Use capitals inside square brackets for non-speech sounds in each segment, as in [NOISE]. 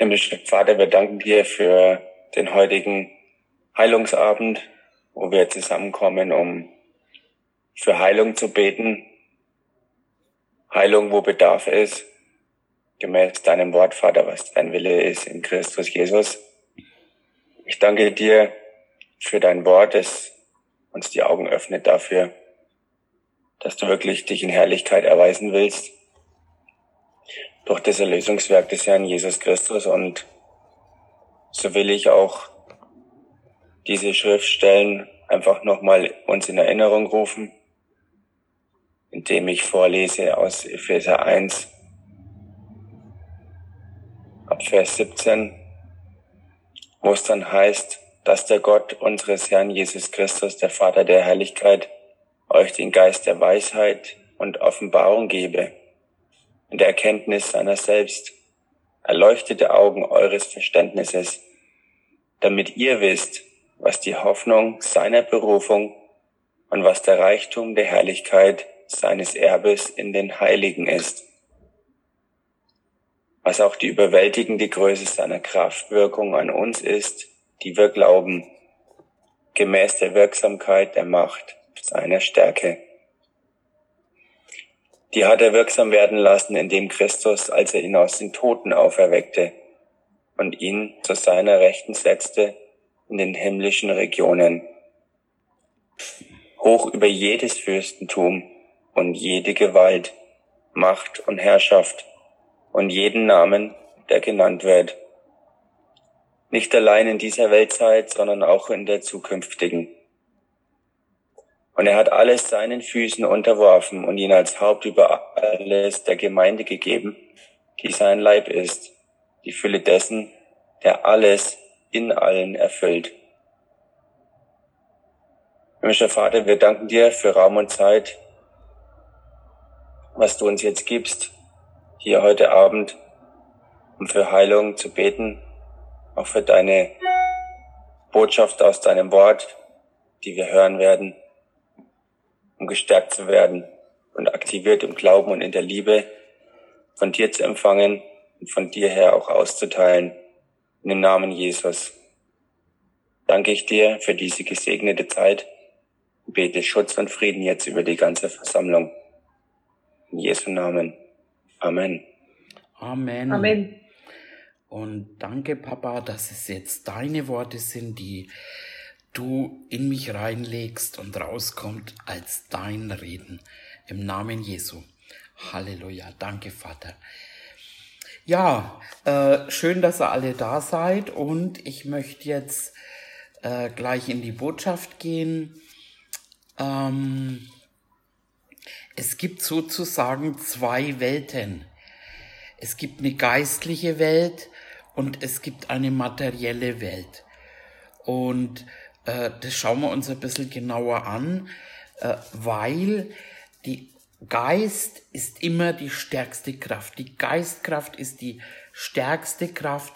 Himmlischer Vater, wir danken dir für den heutigen Heilungsabend, wo wir zusammenkommen, um für Heilung zu beten. Heilung, wo Bedarf ist, gemäß deinem Wort, Vater, was dein Wille ist in Christus Jesus. Ich danke dir für dein Wort, das uns die Augen öffnet dafür, dass du wirklich dich in Herrlichkeit erweisen willst durch das Erlösungswerk des Herrn Jesus Christus. Und so will ich auch diese Schriftstellen einfach nochmal uns in Erinnerung rufen, indem ich vorlese aus Epheser 1 ab Vers 17, wo es dann heißt, dass der Gott unseres Herrn Jesus Christus, der Vater der Herrlichkeit, euch den Geist der Weisheit und Offenbarung gebe in der Erkenntnis seiner selbst, erleuchtete Augen eures Verständnisses, damit ihr wisst, was die Hoffnung seiner Berufung und was der Reichtum der Herrlichkeit seines Erbes in den Heiligen ist, was auch die überwältigende Größe seiner Kraftwirkung an uns ist, die wir glauben, gemäß der Wirksamkeit der Macht seiner Stärke die hat er wirksam werden lassen, indem Christus, als er ihn aus den Toten auferweckte und ihn zu seiner Rechten setzte in den himmlischen Regionen, hoch über jedes Fürstentum und jede Gewalt, Macht und Herrschaft und jeden Namen, der genannt wird. Nicht allein in dieser Weltzeit, sondern auch in der zukünftigen. Und er hat alles seinen Füßen unterworfen und ihn als Haupt über alles der Gemeinde gegeben, die sein Leib ist, die Fülle dessen, der alles in allen erfüllt. Himmlischer Vater, wir danken dir für Raum und Zeit, was du uns jetzt gibst, hier heute Abend, um für Heilung zu beten, auch für deine Botschaft aus deinem Wort, die wir hören werden um gestärkt zu werden und aktiviert im Glauben und in der Liebe von dir zu empfangen und von dir her auch auszuteilen. In dem Namen Jesus danke ich dir für diese gesegnete Zeit und bete Schutz und Frieden jetzt über die ganze Versammlung. In Jesu Namen. Amen. Amen. Amen. Und danke, Papa, dass es jetzt deine Worte sind, die du in mich reinlegst und rauskommt als dein Reden. Im Namen Jesu. Halleluja. Danke, Vater. Ja, äh, schön, dass ihr alle da seid und ich möchte jetzt äh, gleich in die Botschaft gehen. Ähm, es gibt sozusagen zwei Welten. Es gibt eine geistliche Welt und es gibt eine materielle Welt. Und äh, das schauen wir uns ein bisschen genauer an, äh, weil die Geist ist immer die stärkste Kraft. Die Geistkraft ist die stärkste Kraft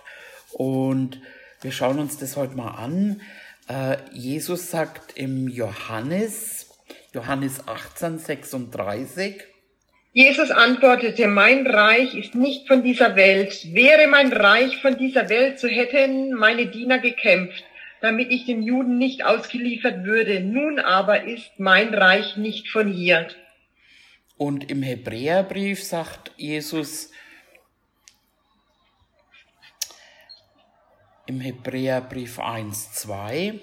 und wir schauen uns das heute mal an. Äh, Jesus sagt im Johannes, Johannes 18, 36, Jesus antwortete, mein Reich ist nicht von dieser Welt. Wäre mein Reich von dieser Welt, so hätten meine Diener gekämpft damit ich den Juden nicht ausgeliefert würde. Nun aber ist mein Reich nicht von hier. Und im Hebräerbrief sagt Jesus, im Hebräerbrief 1, 2,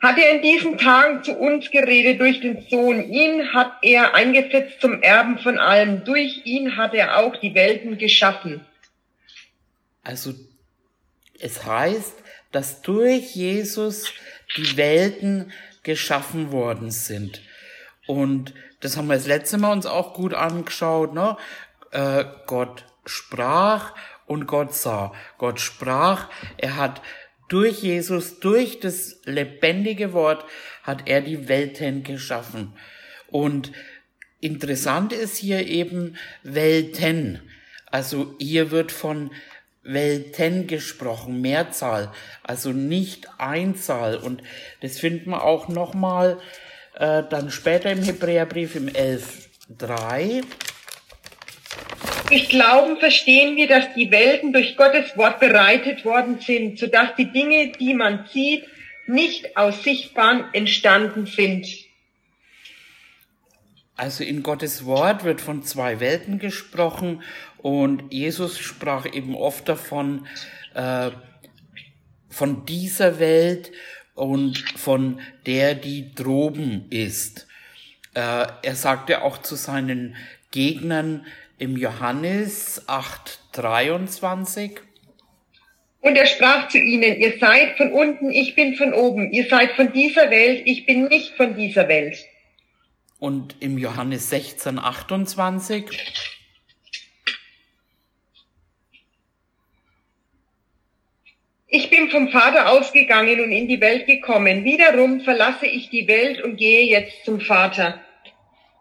hat er in diesen Tagen zu uns geredet durch den Sohn. Ihn hat er eingesetzt zum Erben von allem. Durch ihn hat er auch die Welten geschaffen. Also es heißt, dass durch Jesus die Welten geschaffen worden sind. Und das haben wir das letzte Mal uns auch gut angeschaut. Ne? Äh, Gott sprach und Gott sah. Gott sprach, er hat durch Jesus, durch das lebendige Wort, hat er die Welten geschaffen. Und interessant ist hier eben Welten. Also hier wird von Welten gesprochen, Mehrzahl, also nicht Einzahl. Und das finden wir auch nochmal äh, dann später im Hebräerbrief im 11.3. Durch Glauben verstehen wir, dass die Welten durch Gottes Wort bereitet worden sind, sodass die Dinge, die man sieht, nicht aus Sichtbaren entstanden sind. Also in Gottes Wort wird von zwei Welten gesprochen und Jesus sprach eben oft davon, äh, von dieser Welt und von der, die droben ist. Äh, er sagte auch zu seinen Gegnern im Johannes 8, 23, und er sprach zu ihnen, ihr seid von unten, ich bin von oben, ihr seid von dieser Welt, ich bin nicht von dieser Welt. Und im Johannes 16, 28. Ich bin vom Vater ausgegangen und in die Welt gekommen. Wiederum verlasse ich die Welt und gehe jetzt zum Vater.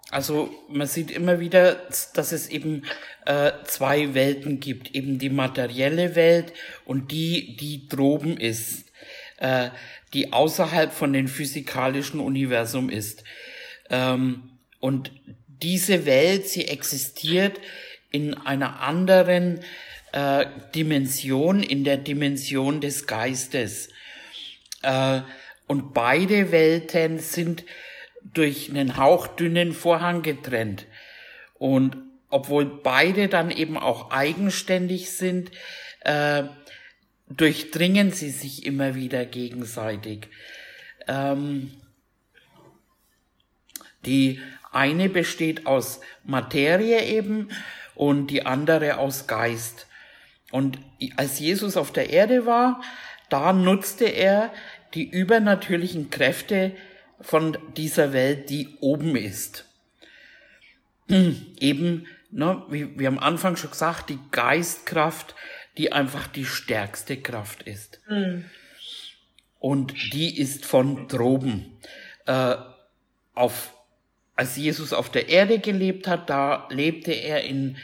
Also man sieht immer wieder, dass es eben äh, zwei Welten gibt, eben die materielle Welt und die, die droben ist, äh, die außerhalb von dem physikalischen Universum ist. Ähm, und diese Welt, sie existiert in einer anderen äh, Dimension, in der Dimension des Geistes. Äh, und beide Welten sind durch einen hauchdünnen Vorhang getrennt. Und obwohl beide dann eben auch eigenständig sind, äh, durchdringen sie sich immer wieder gegenseitig. Ähm, die eine besteht aus Materie eben und die andere aus Geist. Und als Jesus auf der Erde war, da nutzte er die übernatürlichen Kräfte von dieser Welt, die oben ist. Eben, ne, wie wir am Anfang schon gesagt, die Geistkraft, die einfach die stärkste Kraft ist. Mhm. Und die ist von droben. Äh, auf, als Jesus auf der Erde gelebt hat, da lebte er in,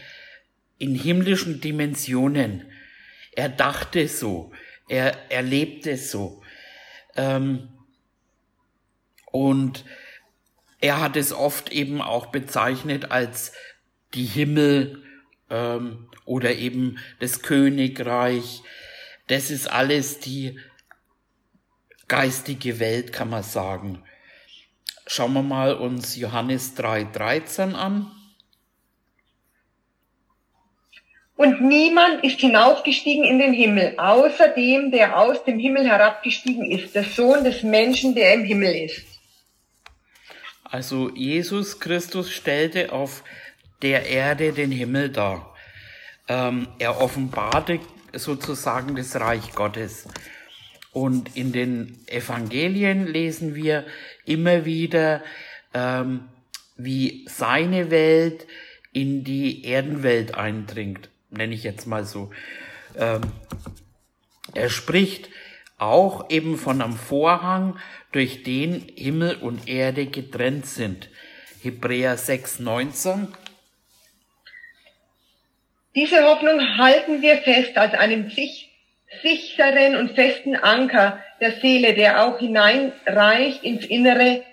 in himmlischen Dimensionen. Er dachte so, er, er lebte so. Ähm, und er hat es oft eben auch bezeichnet als die Himmel ähm, oder eben das Königreich. Das ist alles die geistige Welt, kann man sagen. Schauen wir mal uns Johannes 3,13 an. Und niemand ist hinaufgestiegen in den Himmel, außer dem, der aus dem Himmel herabgestiegen ist, der Sohn des Menschen, der im Himmel ist. Also Jesus Christus stellte auf der Erde den Himmel dar. Ähm, er offenbarte sozusagen das Reich Gottes. Und in den Evangelien lesen wir immer wieder, ähm, wie seine Welt in die Erdenwelt eindringt, nenne ich jetzt mal so. Ähm, er spricht auch eben von einem Vorhang, durch den Himmel und Erde getrennt sind. Hebräer 6, 19. Diese Hoffnung halten wir fest als einen sich, sicheren und festen Anker der Seele, der auch hineinreicht ins Innere,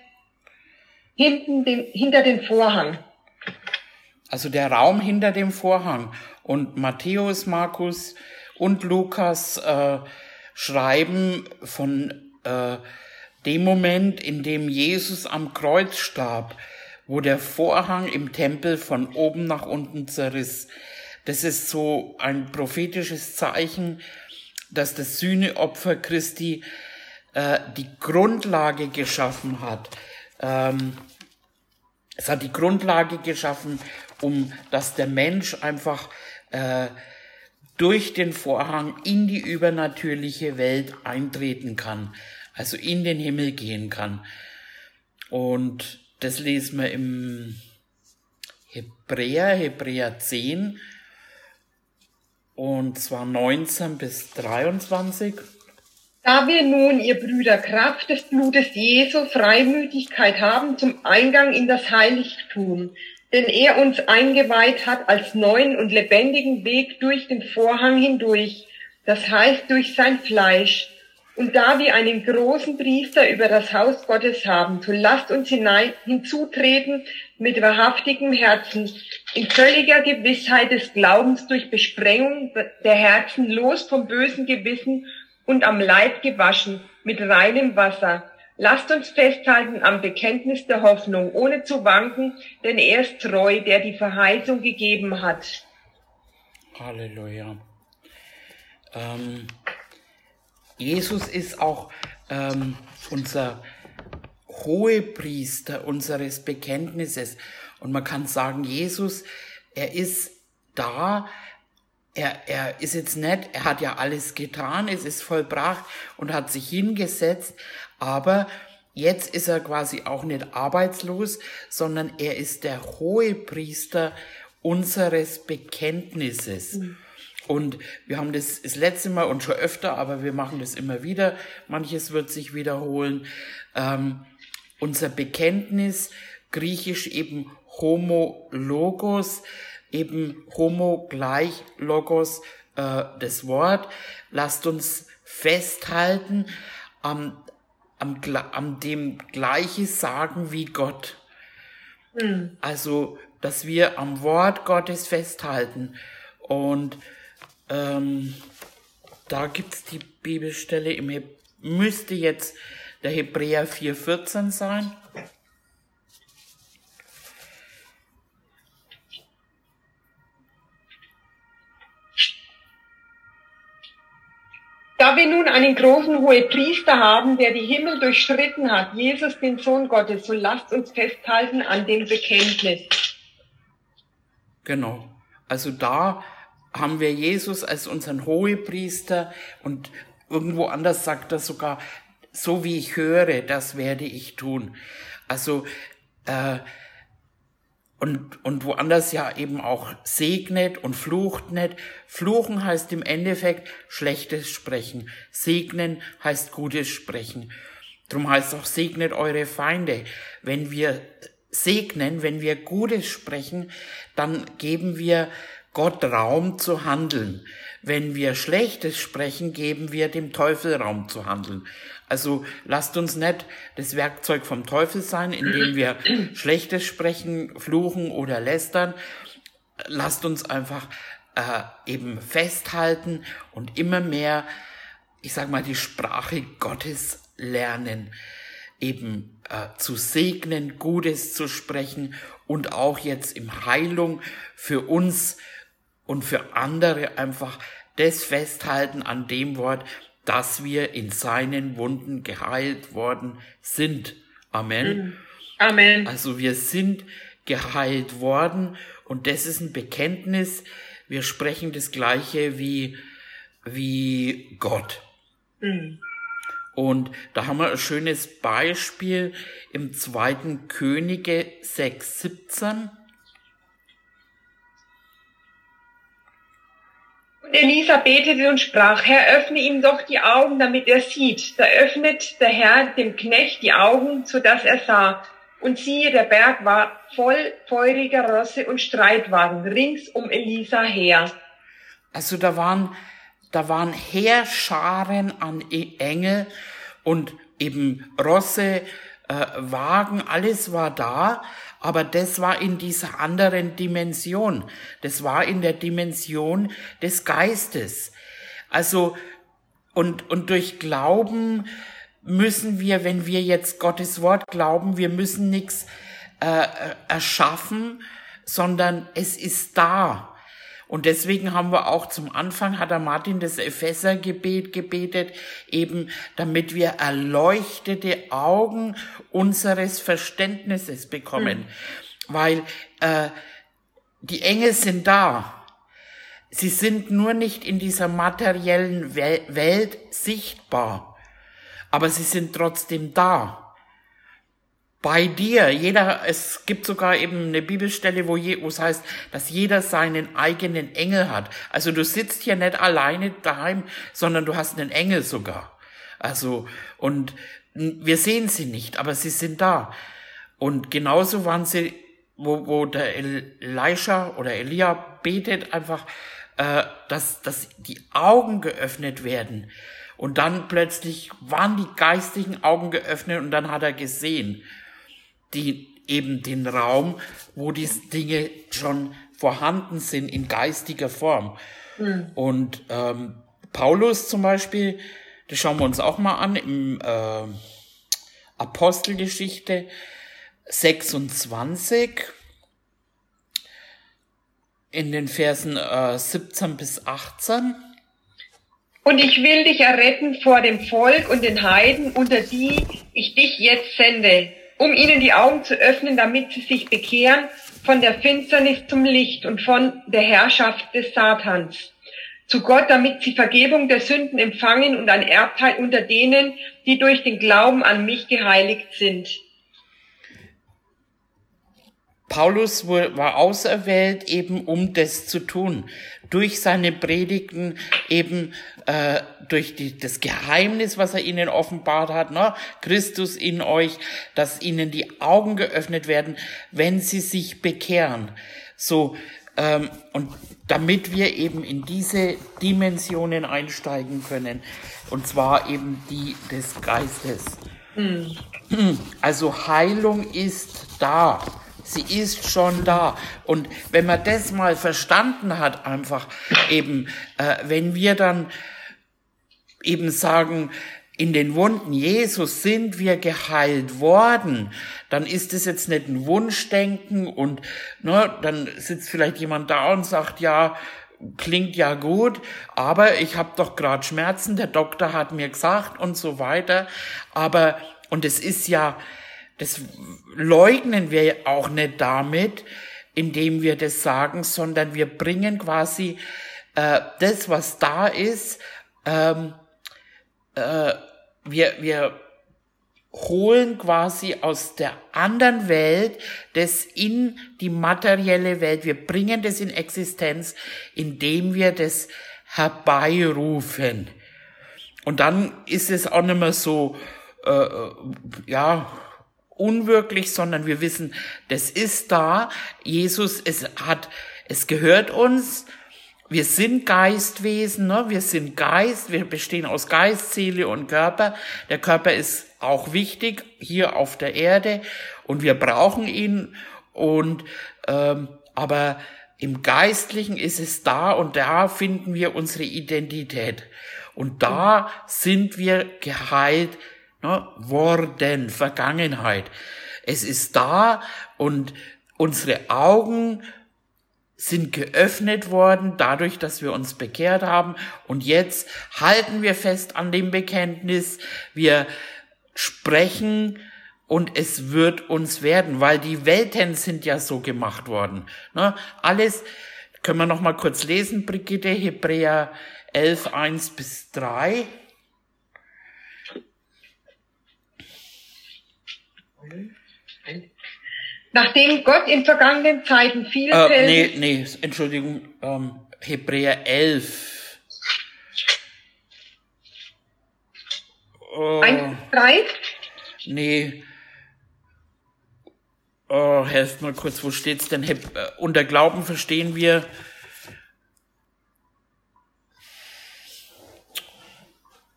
hinten den, hinter den Vorhang. Also der Raum hinter dem Vorhang. Und Matthäus, Markus und Lukas äh, schreiben von äh, dem Moment, in dem Jesus am Kreuz starb, wo der Vorhang im Tempel von oben nach unten zerriss. Das ist so ein prophetisches Zeichen, dass das Sühneopfer Christi äh, die Grundlage geschaffen hat. Ähm, es hat die Grundlage geschaffen, um dass der Mensch einfach äh, durch den Vorhang in die übernatürliche Welt eintreten kann, also in den Himmel gehen kann. Und das lesen wir im Hebräer, Hebräer 10, und zwar 19 bis 23. Da wir nun, ihr Brüder, Kraft des Blutes Jesu Freimütigkeit haben zum Eingang in das Heiligtum, den er uns eingeweiht hat als neuen und lebendigen Weg durch den Vorhang hindurch, das heißt durch sein Fleisch, Und da wir einen großen Priester über das Haus Gottes haben, so lasst uns hinein, hinzutreten mit wahrhaftigem Herzen, in völliger Gewissheit des Glaubens durch Besprengung der Herzen, los vom bösen Gewissen und am Leib gewaschen mit reinem Wasser. Lasst uns festhalten am Bekenntnis der Hoffnung, ohne zu wanken, denn er ist treu, der die Verheißung gegeben hat. Halleluja. Ähm, Jesus ist auch ähm, unser Hohepriester unseres Bekenntnisses. Und man kann sagen, Jesus, er ist da, er, er ist jetzt nicht, er hat ja alles getan, es ist vollbracht und hat sich hingesetzt, aber jetzt ist er quasi auch nicht arbeitslos, sondern er ist der Hohepriester unseres Bekenntnisses. Mhm. Und wir haben das das letzte Mal und schon öfter, aber wir machen das immer wieder. Manches wird sich wiederholen. Ähm, unser Bekenntnis, griechisch eben Homo Logos, eben Homo gleich Logos, äh, das Wort. Lasst uns festhalten am, am, am dem Gleiches sagen wie Gott. Mhm. Also, dass wir am Wort Gottes festhalten. Und ähm, da gibt's die Bibelstelle im Heb müsste jetzt der Hebräer 4,14 sein. Da wir nun einen großen Hohepriester haben, der die Himmel durchschritten hat, Jesus, den Sohn Gottes, so lasst uns festhalten an dem Bekenntnis. Genau. Also da haben wir Jesus als unseren Hohepriester und irgendwo anders sagt er sogar, so wie ich höre, das werde ich tun. Also äh, und, und woanders ja eben auch segnet und flucht nicht. Fluchen heißt im Endeffekt schlechtes Sprechen. Segnen heißt gutes Sprechen. Drum heißt auch segnet eure Feinde. Wenn wir segnen, wenn wir Gutes sprechen, dann geben wir Gott Raum zu handeln. Wenn wir Schlechtes sprechen, geben wir dem Teufel Raum zu handeln. Also lasst uns nicht das Werkzeug vom Teufel sein, indem wir [CLEARS THROAT] Schlechtes sprechen, fluchen oder lästern. Lasst uns einfach äh, eben festhalten und immer mehr, ich sag mal, die Sprache Gottes lernen, eben äh, zu segnen, Gutes zu sprechen und auch jetzt im Heilung für uns und für andere einfach das festhalten an dem Wort, dass wir in seinen Wunden geheilt worden sind. Amen. Mhm. Amen. Also wir sind geheilt worden und das ist ein Bekenntnis. Wir sprechen das Gleiche wie, wie Gott. Mhm. Und da haben wir ein schönes Beispiel im zweiten Könige 6, 17. Elisa betete und sprach, Herr, öffne ihm doch die Augen, damit er sieht. Da öffnet der Herr dem Knecht die Augen, so dass er sah. Und siehe, der Berg war voll feuriger Rosse und Streitwagen rings um Elisa her. Also da waren, da waren Heerscharen an e- Engel und eben Rosse, äh, Wagen, alles war da, aber das war in dieser anderen Dimension. Das war in der Dimension des Geistes. Also, und, und durch Glauben müssen wir, wenn wir jetzt Gottes Wort glauben, wir müssen nichts äh, erschaffen, sondern es ist da. Und deswegen haben wir auch zum Anfang, hat der Martin das Ephesergebet gebetet, eben damit wir erleuchtete Augen unseres Verständnisses bekommen. Mhm. Weil äh, die Engel sind da. Sie sind nur nicht in dieser materiellen Welt sichtbar, aber sie sind trotzdem da bei dir. Jeder, es gibt sogar eben eine Bibelstelle, wo, je, wo es heißt, dass jeder seinen eigenen Engel hat. Also du sitzt hier nicht alleine daheim, sondern du hast einen Engel sogar. Also, und wir sehen sie nicht, aber sie sind da. Und genauso waren sie, wo, wo der Elisha oder Elia betet einfach, äh, dass, dass die Augen geöffnet werden Und dann plötzlich waren die geistigen Augen geöffnet und dann hat er gesehen, die eben den Raum, wo die Dinge schon vorhanden sind in geistiger Form. Mhm. Und ähm, Paulus zum Beispiel, das schauen wir uns auch mal an im äh, Apostelgeschichte 26 in den Versen äh, 17 bis 18. Und ich will dich erretten vor dem Volk und den Heiden, unter die ich dich jetzt sende, um ihnen die Augen zu öffnen, damit sie sich bekehren von der Finsternis zum Licht und von der Herrschaft des Satans zu Gott, damit sie Vergebung der Sünden empfangen und ein Erbteil unter denen, die durch den Glauben an mich geheiligt sind. Paulus war auserwählt, eben um das zu tun. Durch seine Predigten, eben äh, durch die, das Geheimnis, was er ihnen offenbart hat, ne? Christus in euch, dass ihnen die Augen geöffnet werden, wenn sie sich bekehren. So, ähm, und damit wir eben in diese Dimensionen einsteigen können, und zwar eben die des Geistes. Mhm. Also Heilung ist da. Sie ist schon da. Und wenn man das mal verstanden hat, einfach eben, äh, wenn wir dann eben sagen, in den Wunden Jesus sind wir geheilt worden, dann ist es jetzt nicht ein Wunschdenken und ne, dann sitzt vielleicht jemand da und sagt, ja, klingt ja gut, aber ich habe doch gerade Schmerzen, der Doktor hat mir gesagt und so weiter. Aber, und es ist ja, das leugnen wir auch nicht damit, indem wir das sagen, sondern wir bringen quasi äh, das, was da ist, ähm, äh, wir, wir holen quasi aus der anderen Welt das in die materielle Welt. Wir bringen das in Existenz, indem wir das herbeirufen. Und dann ist es auch nicht mehr so, äh, äh ja, unwirklich, sondern wir wissen, das ist da. Jesus, es hat, es gehört uns. Wir sind Geistwesen, ne? wir sind Geist, wir bestehen aus Geist, Seele und Körper. Der Körper ist auch wichtig hier auf der Erde und wir brauchen ihn. Und ähm, aber im Geistlichen ist es da und da finden wir unsere Identität. Und da sind wir geheilt ne, worden, Vergangenheit. Es ist da und unsere Augen sind geöffnet worden dadurch, dass wir uns bekehrt haben. Und jetzt halten wir fest an dem Bekenntnis. Wir sprechen und es wird uns werden, weil die Welten sind ja so gemacht worden. Ne? Alles können wir noch mal kurz lesen, Brigitte, Hebräer 11, 1 bis 3. Nachdem Gott in vergangenen Zeiten viel äh, Nee, nee, Entschuldigung, ähm, Hebräer 11. Oh, 1, 3? Nee. Oh, helft mal kurz, wo steht's denn? Heb äh, unter Glauben verstehen wir.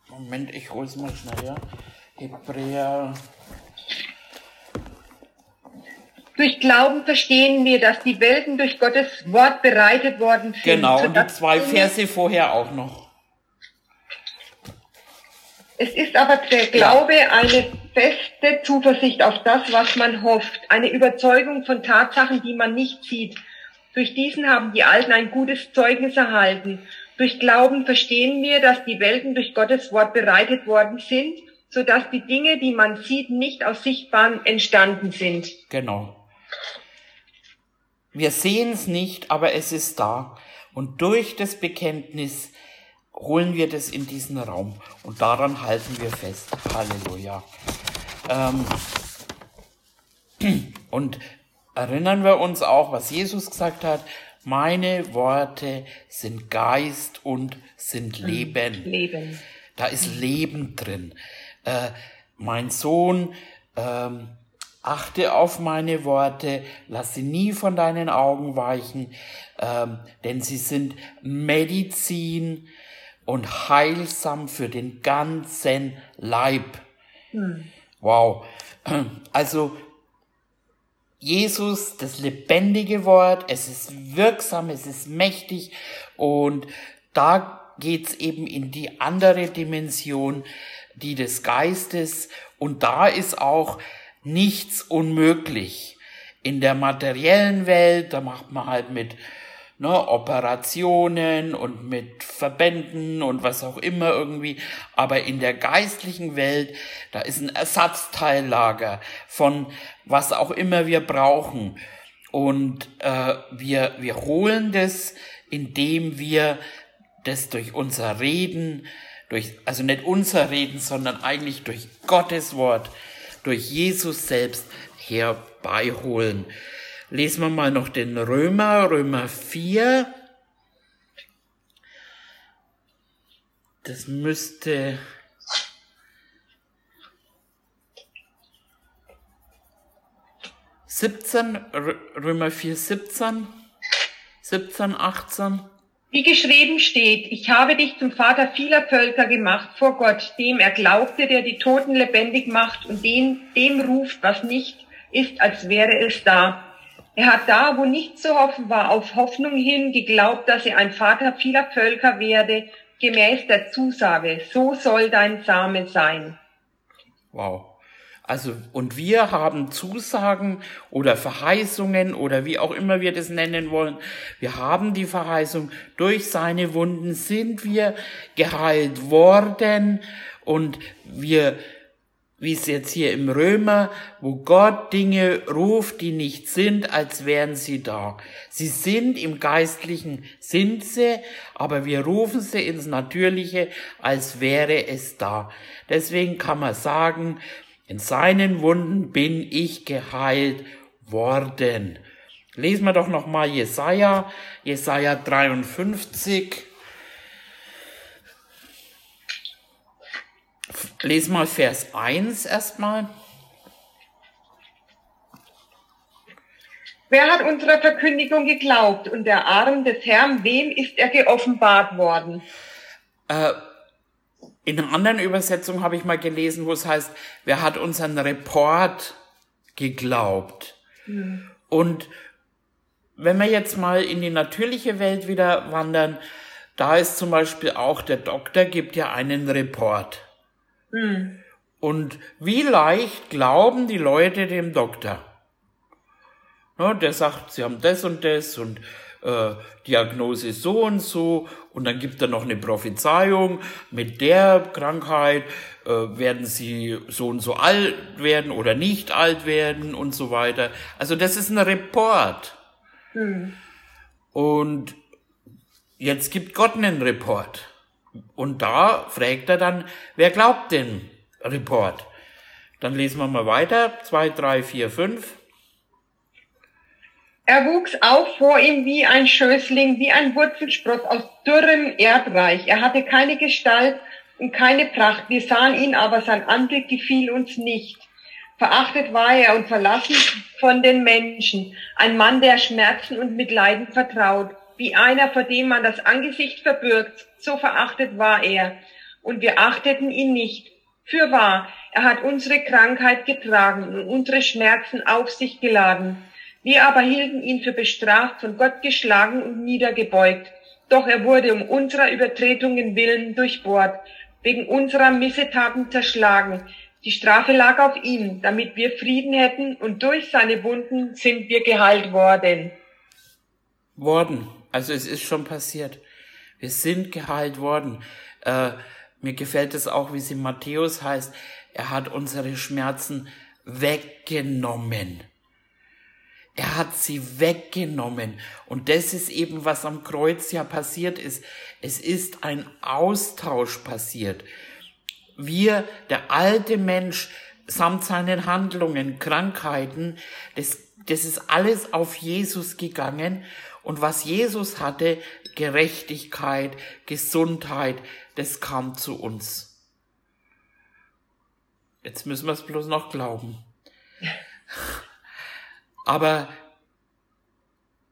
Moment, ich hol's mal schnell, ja. Hebräer Durch Glauben verstehen wir, dass die Welten durch Gottes Wort bereitet worden sind. Genau, und die zwei Verse vorher auch noch. Es ist aber der Glaube ja. eine feste Zuversicht auf das, was man hofft, eine Überzeugung von Tatsachen, die man nicht sieht. Durch diesen haben die Alten ein gutes Zeugnis erhalten. Durch Glauben verstehen wir, dass die Welten durch Gottes Wort bereitet worden sind, so dass die Dinge, die man sieht, nicht aus Sichtbaren entstanden sind. Genau. Wir sehen es nicht, aber es ist da. Und durch das Bekenntnis holen wir das in diesen Raum. Und daran halten wir fest. Halleluja. Ähm, [CLEARS THROAT] und erinnern wir uns auch, was Jesus gesagt hat. Meine Worte sind Geist und sind Leben. Leben. Da ist Leben drin. Äh, mein Sohn, ähm, achte auf meine Worte, lass sie nie von deinen Augen weichen, ähm, denn sie sind Medizin und heilsam für den ganzen Leib. Hm. Wow. Also Jesus, das lebendige Wort, es ist wirksam, es ist mächtig und da geht's eben in die andere Dimension, die des Geistes und da ist auch nichts unmöglich. In der materiellen Welt, da macht man halt mit ne, Operationen und mit Verbänden und was auch immer irgendwie. Aber in der geistlichen Welt, da ist ein Ersatzteillager von was auch immer wir brauchen. Und äh, wir, wir holen das, indem wir das durch unser Reden, durch, also nicht unser Reden, sondern eigentlich durch Gottes Wort, durch Jesus selbst herbeiholen. Lesen wir mal noch den Römer, Römer 4. Das müsste siebzehn, Römer 4, 17, 17, 18. Wie geschrieben steht, ich habe dich zum Vater vieler Völker gemacht vor Gott, dem er glaubte, der die Toten lebendig macht und den, dem ruft, was nicht ist, als wäre es da. Er hat da, wo nichts zu hoffen war, auf Hoffnung hin geglaubt, dass er ein Vater vieler Völker werde, gemäß der Zusage, so soll dein Same sein. Wow. Also, und wir haben Zusagen oder Verheißungen oder wie auch immer wir das nennen wollen. Wir haben die Verheißung, durch seine Wunden sind wir geheilt worden und wir wie es jetzt hier im Römer, wo Gott Dinge ruft, die nicht sind, als wären sie da. Sie sind im Geistlichen, sind sie, aber wir rufen sie ins Natürliche, als wäre es da. Deswegen kann man sagen, in seinen Wunden bin ich geheilt worden. Lesen wir doch nochmal Jesaja, Jesaja 53. Lesen mal Vers 1 erstmal. Wer hat unserer Verkündigung geglaubt und der Arm des Herrn, wem ist er geoffenbart worden? Äh, in einer anderen Übersetzung habe ich mal gelesen, wo es heißt, wer hat unseren Report geglaubt? Hm. Und wenn wir jetzt mal in die natürliche Welt wieder wandern, da ist zum Beispiel auch der Doktor gibt ja einen Report. Mhm. Und wie leicht glauben die Leute dem Doktor? Ja, der sagt, sie haben das und das und äh, Diagnose so und so und dann gibt er noch eine Prophezeiung, mit der Krankheit äh, werden sie so und so alt werden oder nicht alt werden und so weiter. Also das ist ein Report. Mhm. Und jetzt gibt Gott einen Report. Und da fragt er dann, wer glaubt den Report? Dann lesen wir mal weiter. Zwei, drei, vier, fünf. Er wuchs auf vor ihm wie ein Schößling, wie ein Wurzelspross aus dürrem Erdreich. Er hatte keine Gestalt und keine Pracht. Wir sahen ihn, aber sein Anblick gefiel uns nicht. Verachtet war er und verlassen von den Menschen. Ein Mann, der Schmerzen und Mitleiden vertraut wie einer, vor dem man das Angesicht verbirgt, so verachtet war er, und wir achteten ihn nicht. Fürwahr, er hat unsere Krankheit getragen und unsere Schmerzen auf sich geladen. Wir aber hielten ihn für bestraft, von Gott geschlagen und niedergebeugt. Doch er wurde um unserer Übertretungen willen durchbohrt, wegen unserer Missetaten zerschlagen. Die Strafe lag auf ihm, damit wir Frieden hätten, und durch seine Wunden sind wir geheilt worden. Worden. Also es ist schon passiert. Wir sind geheilt worden. Äh, mir gefällt es auch, wie es in Matthäus heißt. Er hat unsere Schmerzen weggenommen. Er hat sie weggenommen. Und das ist eben, was am Kreuz ja passiert ist. Es ist ein Austausch passiert. Wir, der alte Mensch, samt seinen Handlungen, Krankheiten, das, das ist alles auf Jesus gegangen und was Jesus hatte, Gerechtigkeit, Gesundheit, das kam zu uns. Jetzt müssen wir es bloß noch glauben. [LAUGHS] Aber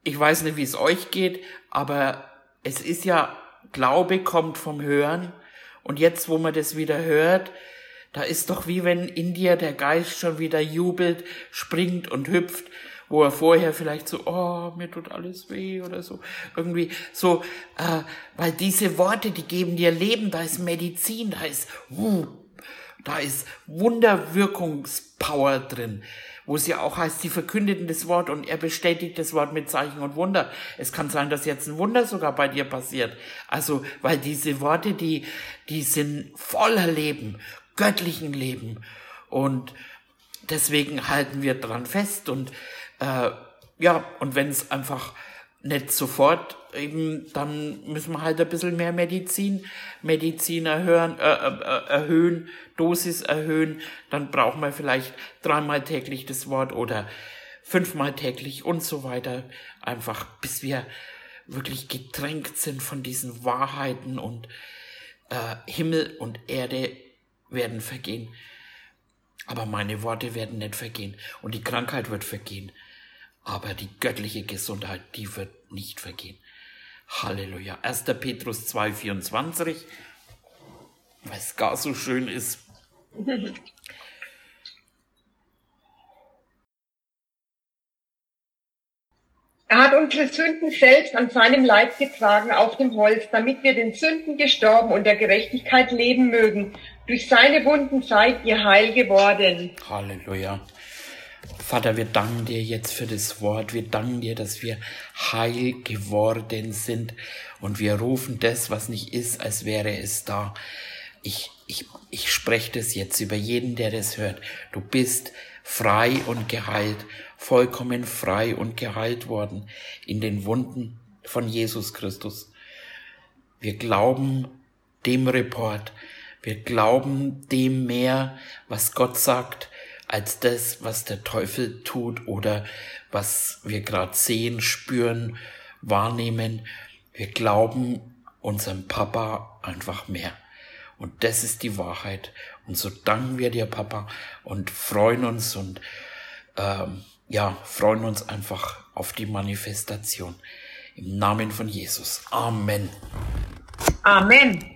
ich weiß nicht, wie es euch geht, aber es ist ja Glaube kommt vom Hören. Und jetzt, wo man das wieder hört, da ist doch wie wenn in dir der Geist schon wieder jubelt, springt und hüpft, wo er vorher vielleicht so, oh, mir tut alles weh oder so. Irgendwie so, äh, weil diese Worte, die geben dir Leben, da ist Medizin, da ist, uh, da ist Wunderwirkungspower drin wo es ja auch heißt, sie verkündeten das Wort und er bestätigt das Wort mit Zeichen und Wunder. Es kann sein, dass jetzt ein Wunder sogar bei dir passiert. Also, weil diese Worte, die, die sind voller Leben, göttlichen Leben. Und deswegen halten wir dran fest und, äh, ja, und wenn es einfach nicht sofort eben, dann müssen wir halt ein bisschen mehr Medizin, Medizin erhöhen, äh, äh, erhöhen, Dosis erhöhen, dann brauchen wir vielleicht dreimal täglich das Wort oder fünfmal täglich und so weiter, einfach bis wir wirklich getränkt sind von diesen Wahrheiten und äh, Himmel und Erde werden vergehen. Aber meine Worte werden nicht vergehen und die Krankheit wird vergehen. Aber die göttliche Gesundheit, die wird nicht vergehen. Halleluja. 1. Petrus 2,24, weil es gar so schön ist. [LAUGHS] Er hat unsere Sünden selbst an seinem Leib getragen auf dem Holz, damit wir den Sünden gestorben und der Gerechtigkeit leben mögen. Durch seine Wunden seid ihr heil geworden. Halleluja. Vater, wir danken dir jetzt für das Wort. Wir danken dir, dass wir heil geworden sind und wir rufen das, was nicht ist, als wäre es da. Ich, ich, ich spreche das jetzt über jeden, der das hört. Du bist frei und geheilt, vollkommen frei und geheilt worden in den Wunden von Jesus Christus. Wir glauben dem Report. Wir glauben dem mehr, was Gott sagt als das, was der Teufel tut oder was wir gerade sehen, spüren, wahrnehmen. Wir glauben unserem Papa einfach mehr. Und das ist die Wahrheit. Und so danken wir dir, Papa, und freuen uns und ähm, ja, freuen uns einfach auf die Manifestation. Im Namen von Jesus. Amen. Amen.